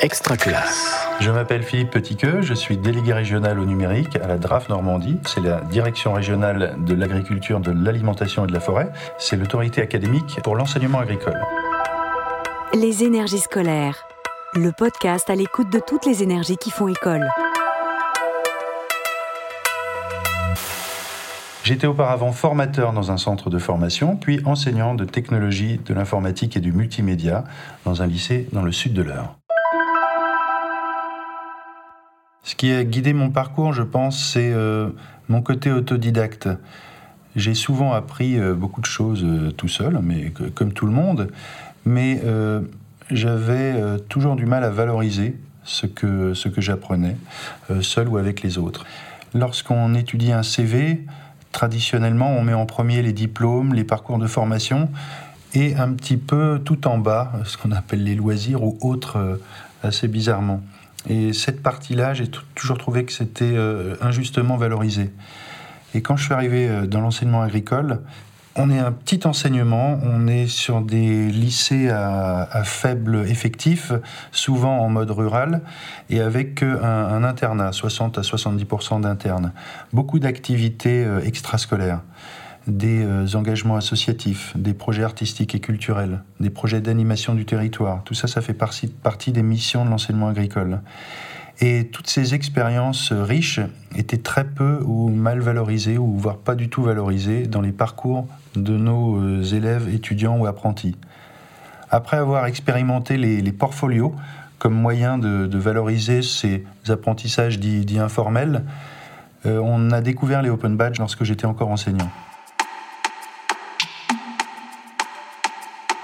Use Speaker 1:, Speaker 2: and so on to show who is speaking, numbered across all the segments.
Speaker 1: Extra classe.
Speaker 2: Je m'appelle Philippe Petitqueux, je suis délégué régional au numérique à la DRAF Normandie. C'est la direction régionale de l'agriculture, de l'alimentation et de la forêt. C'est l'autorité académique pour l'enseignement agricole.
Speaker 3: Les énergies scolaires. Le podcast à l'écoute de toutes les énergies qui font école.
Speaker 2: J'étais auparavant formateur dans un centre de formation, puis enseignant de technologie, de l'informatique et du multimédia dans un lycée dans le sud de l'Eure. Ce qui a guidé mon parcours, je pense, c'est euh, mon côté autodidacte. J'ai souvent appris euh, beaucoup de choses euh, tout seul, mais comme tout le monde, mais j'avais toujours du mal à valoriser ce que, ce que j'apprenais, seul ou avec les autres. Lorsqu'on étudie un CV, traditionnellement, on met en premier les diplômes, les parcours de formation, et un petit peu tout en bas, ce qu'on appelle les loisirs ou autres, assez bizarrement. Et cette partie-là, j'ai toujours trouvé que c'était euh, injustement valorisé. Et quand je suis arrivé euh, dans l'enseignement agricole, on est un petit enseignement, on est sur des lycées à, faible effectif, souvent en mode rural, et avec un, un internat, 60 à 70% d'internes. Beaucoup d'activités euh, extrascolaires des euh, engagements associatifs, des projets artistiques et culturels, des projets d'animation du territoire. Tout ça, ça fait partie, des missions de l'enseignement agricole. Et toutes ces expériences riches étaient très peu ou mal valorisées, ou voire pas du tout valorisées, dans les parcours de nos euh, élèves, étudiants ou apprentis. Après avoir expérimenté les, portfolios comme moyen de, valoriser ces apprentissages dits, informels, euh, on a découvert les open badges lorsque j'étais encore enseignant.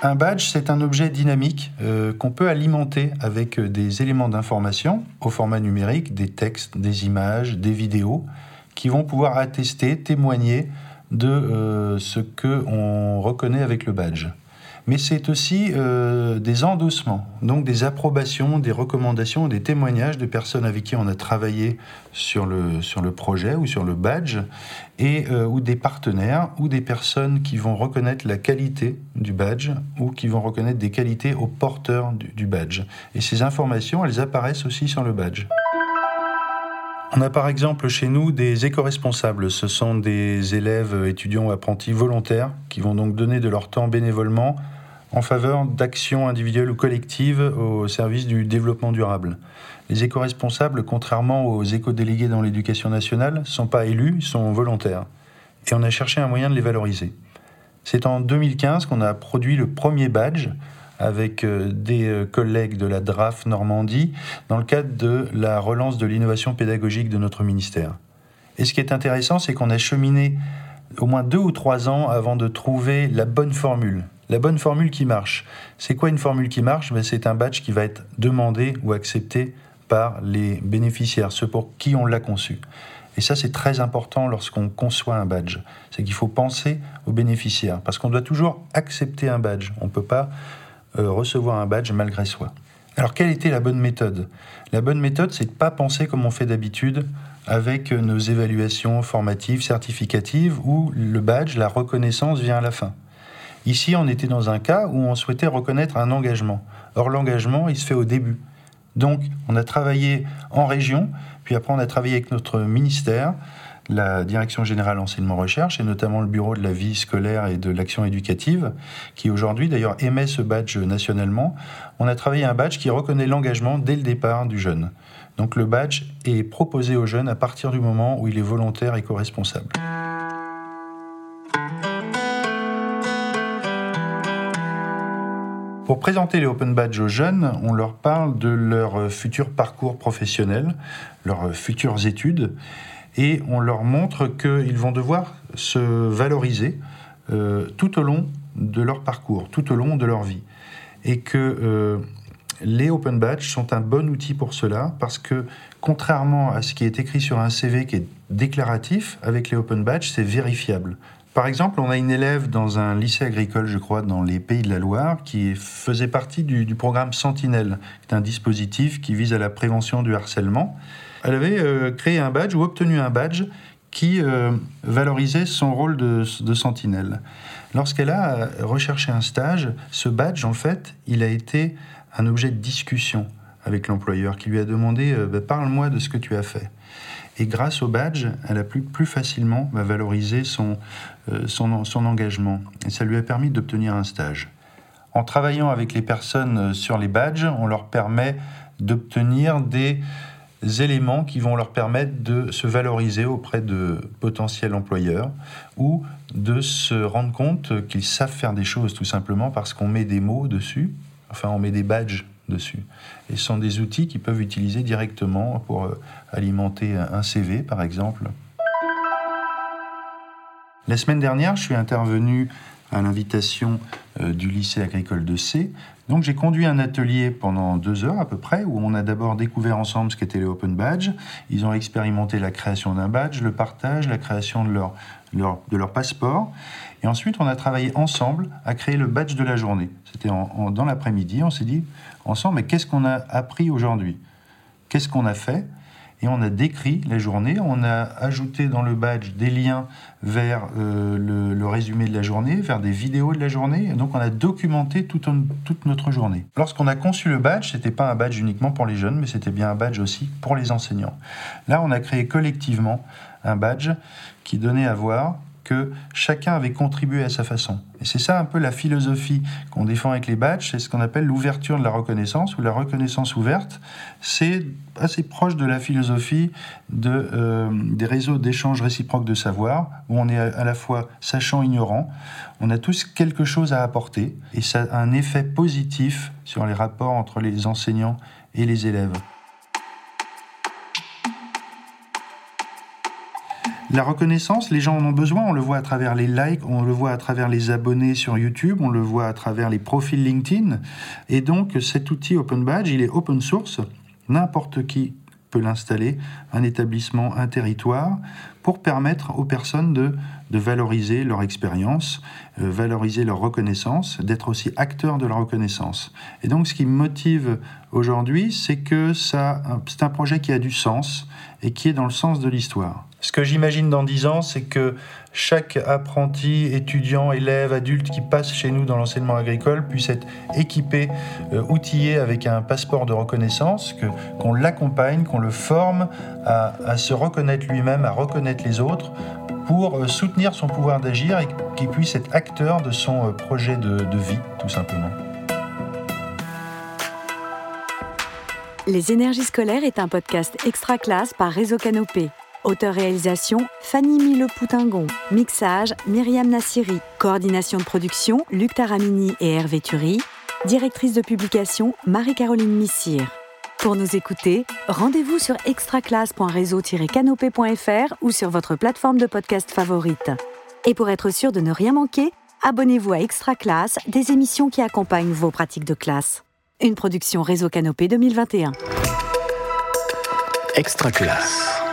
Speaker 2: Un badge, c'est un objet dynamique euh, qu'on peut alimenter avec des éléments d'information au format numérique, des textes, des images, des vidéos, qui vont pouvoir attester, témoigner de euh, ce que on reconnaît avec le badge mais c'est aussi euh, des endossements, donc des approbations, des recommandations, des témoignages de personnes avec qui on a travaillé sur le, sur le projet ou sur le badge, et, euh, ou des partenaires, ou des personnes qui vont reconnaître la qualité du badge, ou qui vont reconnaître des qualités aux porteurs du, du badge. Et ces informations, elles apparaissent aussi sur le badge. On a par exemple chez nous des éco-responsables. Ce sont des élèves, étudiants ou apprentis volontaires qui vont donc donner de leur temps bénévolement en faveur d'actions individuelles ou collectives au service du développement durable. Les éco-responsables, contrairement aux éco-délégués dans l'éducation nationale, ne sont pas élus, sont volontaires. Et on a cherché un moyen de les valoriser. C'est en 2015 qu'on a produit le premier badge avec euh, des euh, collègues de la DRAF Normandie dans le cadre de la relance de l'innovation pédagogique de notre ministère. Et ce qui est intéressant, c'est qu'on a cheminé au moins deux ou trois ans avant de trouver la bonne formule, la bonne formule qui marche. C'est quoi une formule qui marche? Ben, C'est un badge qui va être demandé ou accepté par les bénéficiaires, ceux pour qui on l'a conçu. Et ça, c'est très important lorsqu'on conçoit un badge. C'est qu'il faut penser aux bénéficiaires, parce qu'on doit toujours accepter un badge. On ne peut pas recevoir un badge malgré soi. Alors, quelle était la bonne méthode? La bonne méthode, c'est de ne pas penser comme on fait d'habitude avec nos évaluations formatives, certificatives, où le badge, la reconnaissance vient à la fin. Ici, on était dans un cas où on souhaitait reconnaître un engagement. Or, l'engagement, il se fait au début. Donc, on a travaillé en région, puis après, on a travaillé avec notre ministère, la Direction générale enseignement recherche, et notamment le Bureau de la vie scolaire et de l'action éducative, qui aujourd'hui, d'ailleurs, émet ce badge nationalement. On a travaillé un badge qui reconnaît l'engagement dès le départ du jeune. Donc, le badge est proposé au jeune à partir du moment où il est volontaire et co-responsable. Pour présenter les Open Badge aux jeunes, on leur parle de leur futur parcours professionnel, leurs futures études, et on leur montre qu'ils vont devoir se valoriser euh, tout au long de leur parcours, tout au long de leur vie. Et que euh, les Open Badge sont un bon outil pour cela, parce que contrairement à ce qui est écrit sur un CV qui est déclaratif, avec les Open Badge, c'est vérifiable. Par exemple, on a une élève dans un lycée agricole, je crois, dans les Pays de la Loire, qui faisait partie du, programme Sentinelle, qui est un dispositif qui vise à la prévention du harcèlement. Elle avait euh, créé un badge ou obtenu un badge qui euh, valorisait son rôle de, sentinelle. Lorsqu'elle a euh, recherché un stage, ce badge, en fait, il a été un objet de discussion avec l'employeur qui lui a demandé bah, Parle-moi de ce que tu as fait. Et grâce au badge, elle a plus facilement bah, valoriser son, son, engagement. Et ça lui a permis d'obtenir un stage. En travaillant avec les personnes sur les badges, on leur permet d'obtenir des éléments qui vont leur permettre de se valoriser auprès de potentiels employeurs ou de se rendre compte qu'ils savent faire des choses tout simplement parce qu'on met des mots dessus, enfin on met des badges dessus. Et ce sont des outils qu'ils peuvent utiliser directement pour euh, alimenter un CV par exemple. La semaine dernière, je suis intervenu à l'invitation euh, du lycée agricole de C. Donc j'ai conduit un atelier pendant deux heures à peu près, où on a d'abord découvert ensemble ce qu'étaient les Open Badges. Ils ont expérimenté la création d'un badge, le partage, la création de leur, de leur passeport. Et ensuite, on a travaillé ensemble à créer le badge de la journée. C'était dans l'après-midi, on s'est dit ensemble, mais qu'est-ce qu'on a appris aujourd'hui? Qu'est-ce qu'on a fait? Et on a décrit la journée, on a ajouté dans le badge des liens vers euh, le, résumé de la journée, vers des vidéos de la journée, et donc on a documenté toute, toute notre journée. Lorsqu'on a conçu le badge, c'était pas un badge uniquement pour les jeunes, mais c'était bien un badge aussi pour les enseignants. Là, on a créé collectivement un badge qui donnait à voir que chacun avait contribué à sa façon. Et c'est ça un peu la philosophie qu'on défend avec les badges, c'est ce qu'on appelle l'ouverture de la reconnaissance ou la reconnaissance ouverte. C'est assez proche de la philosophie de, euh, des réseaux d'échange réciproque de savoir, où on est à la fois sachant, ignorant. On a tous quelque chose à apporter et ça a un effet positif sur les rapports entre les enseignants et les élèves. La reconnaissance, les gens en ont besoin, on le voit à travers les likes, on le voit à travers les abonnés sur YouTube, on le voit à travers les profils LinkedIn. Et donc cet outil Open Badge, il est open source, n'importe qui peut l'installer, un établissement, un territoire, pour permettre aux personnes de, valoriser leur expérience, euh, valoriser leur reconnaissance, d'être aussi acteurs de la reconnaissance. Et donc ce qui motive aujourd'hui, c'est que c'est un projet qui a du sens et qui est dans le sens de l'histoire. Ce que j'imagine dans dix ans, c'est que chaque apprenti, étudiant, élève, adulte qui passe chez nous dans l'enseignement agricole puisse être équipé, euh, outillé avec un passeport de reconnaissance, que, qu'on l'accompagne, qu'on le forme à, se reconnaître lui-même, à reconnaître les autres, pour euh, soutenir son pouvoir d'agir et qu'il puisse être acteur de son euh, projet de vie, tout simplement.
Speaker 3: Les énergies scolaires est un podcast extra classe par Réseau Canopé. Auteur-réalisation Fanny Mille-Poutingon. Mixage Myriam Nassiri. Coordination de production Luc Taramini et Hervé Thury. Directrice de publication Marie-Caroline Missire. Pour nous écouter, rendez-vous sur extraclasse.réseau-canopé.fr ou sur votre plateforme de podcast favorite. Et pour être sûr de ne rien manquer, abonnez-vous à Extra Classe, des émissions qui accompagnent vos pratiques de classe. Une production Réseau Canopé 2021.
Speaker 1: Extra Classe.